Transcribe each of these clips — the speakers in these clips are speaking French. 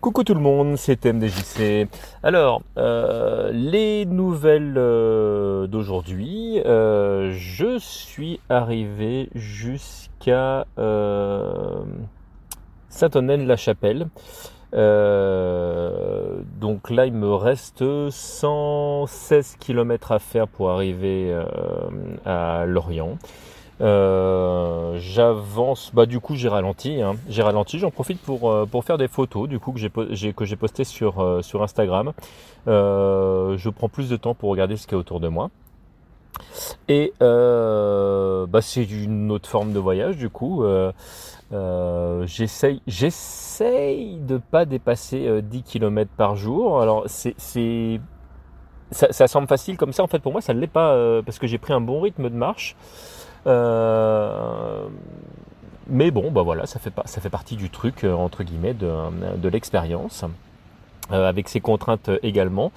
Coucou tout le monde, c'est MDJC. Alors, euh, les nouvelles euh, d'aujourd'hui, euh, je suis arrivé jusqu'à Saint-Onnen-la-Chapelle. donc là, il me reste 116 km à faire pour arriver à Lorient. Euh, j'avance, bah du coup j'ai ralenti, hein. j'ai ralenti, j'en profite pour, euh, pour faire des photos du coup que j'ai que j'ai posté sur, euh, sur Instagram. je prends plus de temps pour regarder ce qu'il y a autour de moi. Et bah, c'est une autre forme de voyage du coup. j'essaye, j'essaye de pas dépasser 10 km par jour. Alors c'est, ça, ça, semble facile comme ça en fait pour moi ça ne l'est pas parce que j'ai pris un bon rythme de marche. Euh, mais bon, bah voilà, ça fait, ça fait partie du truc, euh, entre guillemets, de, de l'expérience. Euh, avec ses contraintes également.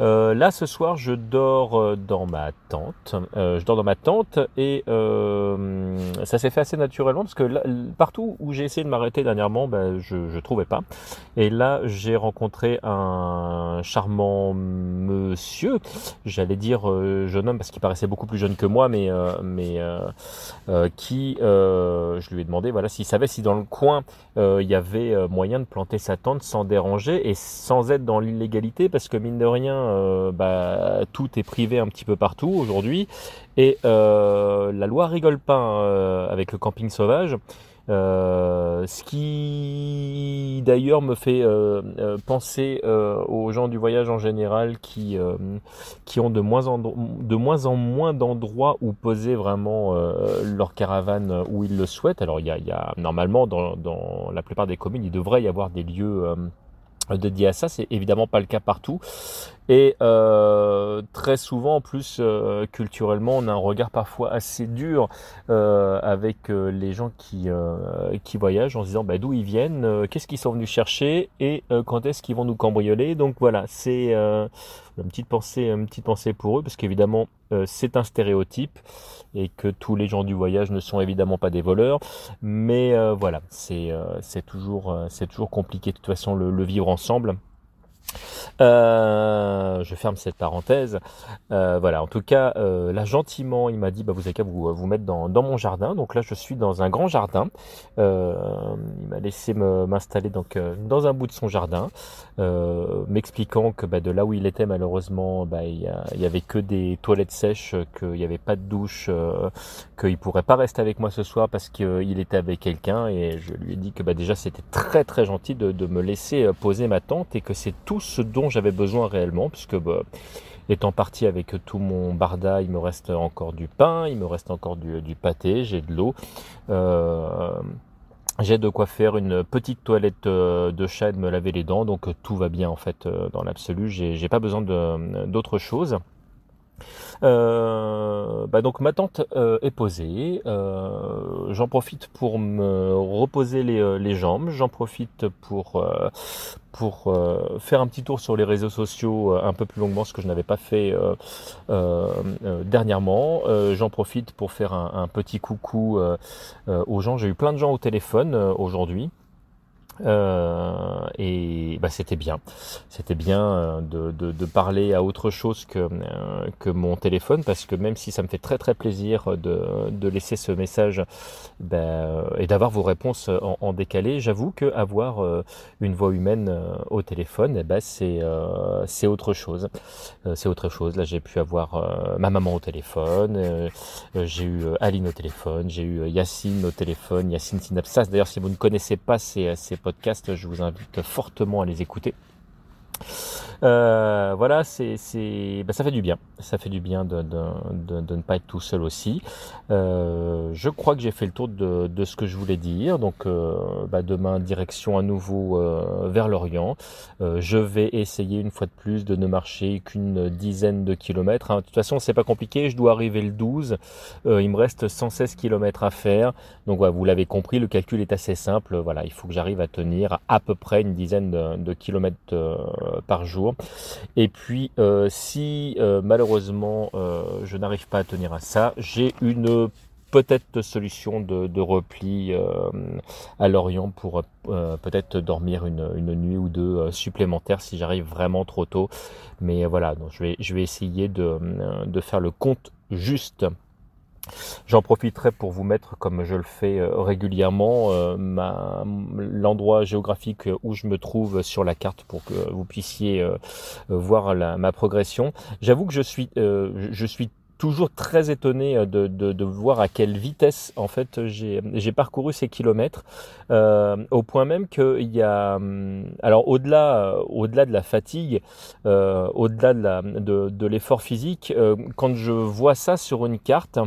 Euh, là, ce soir, je dors euh, dans ma tente. je dors dans ma tente et ça s'est fait assez naturellement parce que partout où j'ai essayé de m'arrêter dernièrement, ben, je ne trouvais pas. Et là, j'ai rencontré un charmant monsieur, j'allais dire jeune homme parce qu'il paraissait beaucoup plus jeune que moi, mais, mais qui, je lui ai demandé voilà s'il savait si dans le coin il y avait moyen de planter sa tente sans déranger et sans sans être dans l'illégalité parce que mine de rien, euh, bah, tout est privé un petit peu partout aujourd'hui et euh, la loi rigole pas hein, euh, avec le camping sauvage. ce qui d'ailleurs me fait penser aux gens du voyage en général qui, qui ont de moins en, de moins, en moins d'endroits où poser vraiment leur caravane où ils le souhaitent. Alors il y a, y a normalement dans, dans, la plupart des communes, il devrait y avoir des lieux dédié à ça. C'est évidemment pas le cas partout. Et euh, très souvent, en plus, euh, culturellement, on a un regard parfois assez dur euh, avec les gens qui, qui voyagent en se disant bah, d'où ils viennent, qu'est-ce qu'ils sont venus chercher et quand est-ce qu'ils vont nous cambrioler. Donc voilà, c'est une petite pensée, une petite pensée pour eux, parce qu'évidemment, c'est un stéréotype et que tous les gens du voyage ne sont évidemment pas des voleurs. Mais voilà, c'est c'est toujours, c'est toujours compliqué de toute façon le, le vivre ensemble. Euh, je ferme cette parenthèse. Euh, voilà, en tout cas, euh, là gentiment, il m'a dit, bah, vous avez qu'à vous, vous mettre dans, mon jardin. Donc là, je suis dans un grand jardin. il m'a laissé m'installer dans un bout de son jardin, m'expliquant que bah, de là où il était, malheureusement, bah, il, y avait que des toilettes sèches, qu'il n'y avait pas de douche, qu'il pourrait pas rester avec moi ce soir parce qu'il était avec quelqu'un. Et je lui ai dit que déjà, c'était très très gentil de, de me laisser poser ma tente et que c'est tout ce dont j'avais besoin réellement, puisque bah, étant parti avec tout mon barda, il me reste encore du pain, il me reste encore du, pâté, j'ai de l'eau. Euh, j'ai de quoi faire une petite toilette euh, de chat et de me laver les dents, donc tout va bien en fait euh, dans l'absolu. J'ai pas besoin d'autre chose. Euh, bah donc ma tente euh, est posée. Euh, j'en profite pour me reposer les, jambes. J'en profite pour faire un petit tour sur les réseaux sociaux un peu plus longuement, ce que je n'avais pas fait dernièrement. J'en profite pour faire un petit coucou aux gens. J'ai eu plein de gens au téléphone aujourd'hui. Euh, et bah, c'était bien. C'était bien euh, de, de, parler à autre chose que, euh, que mon téléphone parce que même si ça me fait très très plaisir de, de laisser ce message bah, et d'avoir vos réponses en, décalé, j'avoue que avoir une voix humaine au téléphone, eh ben, c'est c'est autre chose. c'est autre chose. Là, j'ai pu avoir ma maman au téléphone, j'ai eu Aline au téléphone, j'ai eu Yacine au téléphone, Yacine Synapsas. D'ailleurs, si vous ne connaissez pas ces, ces je vous invite fortement à les écouter. Euh, voilà, bah, ça fait du bien. Ça fait du bien de, ne pas être tout seul aussi. Euh, je crois que j'ai fait le tour de, ce que je voulais dire. Donc, euh, bah, demain, direction à nouveau vers l'Orient. Je vais essayer une fois de plus de ne marcher qu'une dizaine de kilomètres. Hein. De toute façon, c'est pas compliqué. Je dois arriver le 12. il me reste 116 kilomètres à faire. Donc, vous l'avez compris, le calcul est assez simple. Voilà, il faut que j'arrive à tenir à peu près une dizaine de kilomètres par jour et puis, euh, si euh, malheureusement euh, je n'arrive pas à tenir à ça, j'ai une peut-être de solutions de, repli à Lorient pour peut-être dormir une, nuit ou deux supplémentaires si j'arrive vraiment trop tôt. Mais voilà, donc je, vais, essayer de faire le compte juste. J'en profiterai pour vous mettre, comme je le fais euh, régulièrement, euh, l'endroit géographique où je me trouve sur la carte pour que vous puissiez euh, voir ma progression. J'avoue que je suis, je suis toujours très étonné de, voir à quelle vitesse en fait j'ai parcouru ces kilomètres au point même qu'il y a hum, alors au-delà au-delà de la fatigue au-delà de, de l'effort physique quand je vois ça sur une carte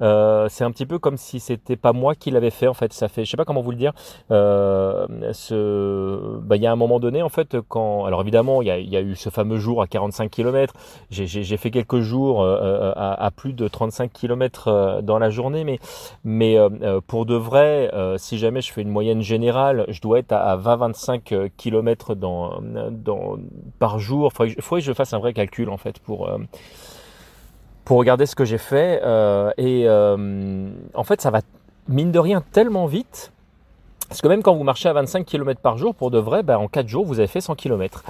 euh, c'est un petit peu comme si c'était pas moi qui l'avais fait en fait. Ça fait, je sais pas comment vous le dire. Euh, bah, il y a un moment donné en fait quand, alors évidemment il y a, eu ce fameux jour à 45 km. J'ai fait quelques jours euh, à, à, plus de 35 km euh, dans la journée, mais mais euh, pour de vrai, si jamais je fais une moyenne générale, je dois être à, 20-25 km dans, dans par jour. Il faudrait, que je fasse un vrai calcul en fait pour pour regarder ce que j'ai fait. Euh, et euh, en fait, ça va, mine de rien, tellement vite. Parce que même quand vous marchez à 25 km par jour, pour de vrai, bah, en 4 jours, vous avez fait 100 km.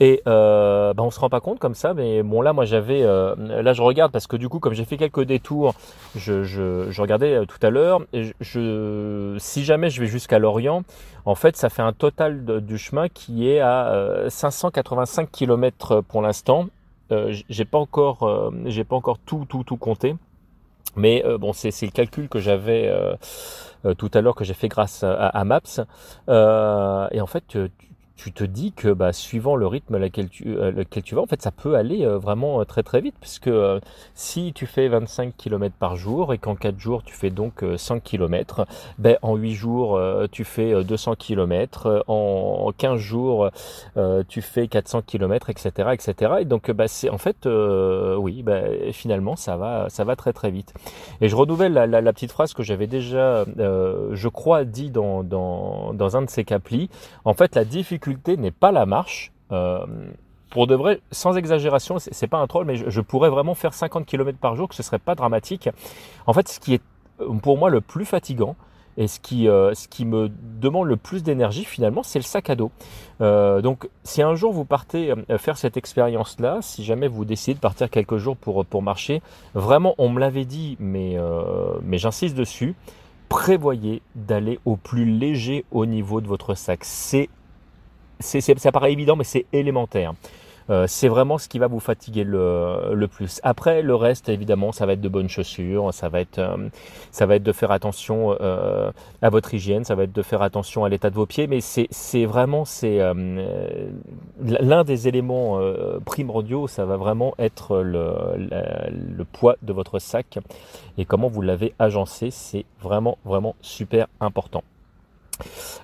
Et euh, bah, on se rend pas compte comme ça, mais bon là, moi j'avais, euh, là je regarde parce que du coup, comme j'ai fait quelques détours, je, je, je regardais tout à l'heure. Je, si jamais je vais jusqu'à Lorient, en fait, ça fait un total du chemin qui est à 585 km pour l'instant. Euh, j'ai pas encore, euh, j'ai pas encore tout, tout, tout compté. Mais euh, bon, c'est le calcul que j'avais tout à l'heure que j'ai fait grâce à, Maps. et en fait, tu te dis que bah, suivant le rythme lequel tu, euh, lequel tu vas, en fait, ça peut aller euh, vraiment euh, très très vite, puisque si tu fais 25 km par jour et qu'en 4 jours tu fais donc 100 km, ben, en 8 jours tu fais 200 km, en 15 jours tu fais 400 km, etc., etc. Et donc, bah, c'est en fait, oui, bah, finalement, ça va, ça va très très vite. Et je renouvelle la, la, petite phrase que j'avais déjà, je crois, dit dans, dans, dans un de ces caplis. En fait, la difficulté n'est pas la marche. Euh, pour de vrai, sans exagération, c'est pas un troll, mais je, pourrais vraiment faire 50 km par jour, que ce serait pas dramatique. En fait, ce qui est pour moi le plus fatigant et ce qui, euh, ce qui me demande le plus d'énergie finalement, c'est le sac à dos. Euh, donc, si un jour vous partez faire cette expérience-là, si jamais vous décidez de partir quelques jours pour, pour marcher, vraiment, on me l'avait dit, mais, mais j'insiste dessus, prévoyez d'aller au plus léger au niveau de votre sac. C'est ça paraît évident, mais c'est élémentaire. Euh, c'est vraiment ce qui va vous fatiguer le, plus. Après, le reste, évidemment, ça va être de bonnes chaussures, ça va être, euh, ça va être de faire attention euh, à votre hygiène, ça va être de faire attention à l'état de vos pieds, mais c'est vraiment c'est l'un des éléments primordiaux. Ça va vraiment être le, le poids de votre sac et comment vous l'avez agencé. C'est vraiment vraiment super important.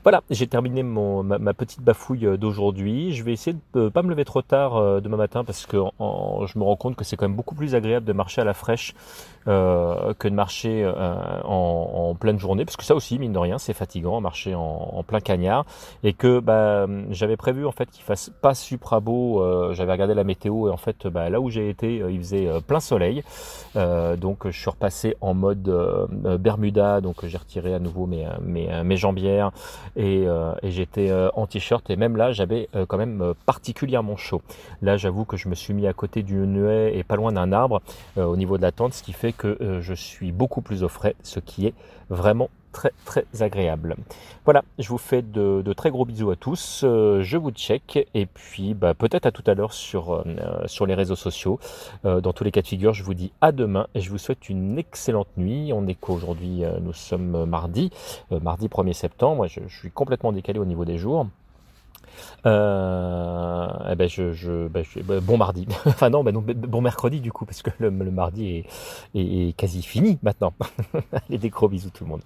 Voilà, j'ai terminé ma, petite bafouille euh, d'aujourd'hui. Je vais essayer de ne pas me lever trop tard euh, demain matin parce que je me rends compte que c'est quand même beaucoup plus agréable de marcher à la fraîche euh, que de marcher en, pleine journée. Parce que ça aussi, mine de rien, c'est fatigant, marcher en, plein cagnard. Et que bah, j'avais prévu en fait qu'il fasse pas supra beau. j'avais regardé la météo et en fait bah, là où j'ai été, il faisait plein soleil. donc je suis repassé en mode Bermuda. Donc j'ai retiré à nouveau mes jambières euh, et, j'étais euh, en t-shirt et même là j'avais euh, quand même particulièrement chaud. Là j'avoue que je me suis mis à côté d'une nuée et pas loin d'un arbre au niveau de la tente, ce qui fait que je suis beaucoup plus au frais, ce qui est vraiment très très agréable. Voilà, je vous fais de, très gros bisous à tous, euh, je vous check et puis bah, peut-être à tout à l'heure sur, euh, sur les réseaux sociaux. Euh, dans tous les cas de figure, je vous dis à demain et je vous souhaite une excellente nuit. On est qu'aujourd'hui, nous sommes mardi, mardi 1er septembre, je, suis complètement décalé au niveau des jours. eh ben je, je, ben, ben, bon mardi. enfin non, ben bon mercredi du coup, parce que le, mardi est, est, quasi fini maintenant. Allez, des gros bisous tout le monde.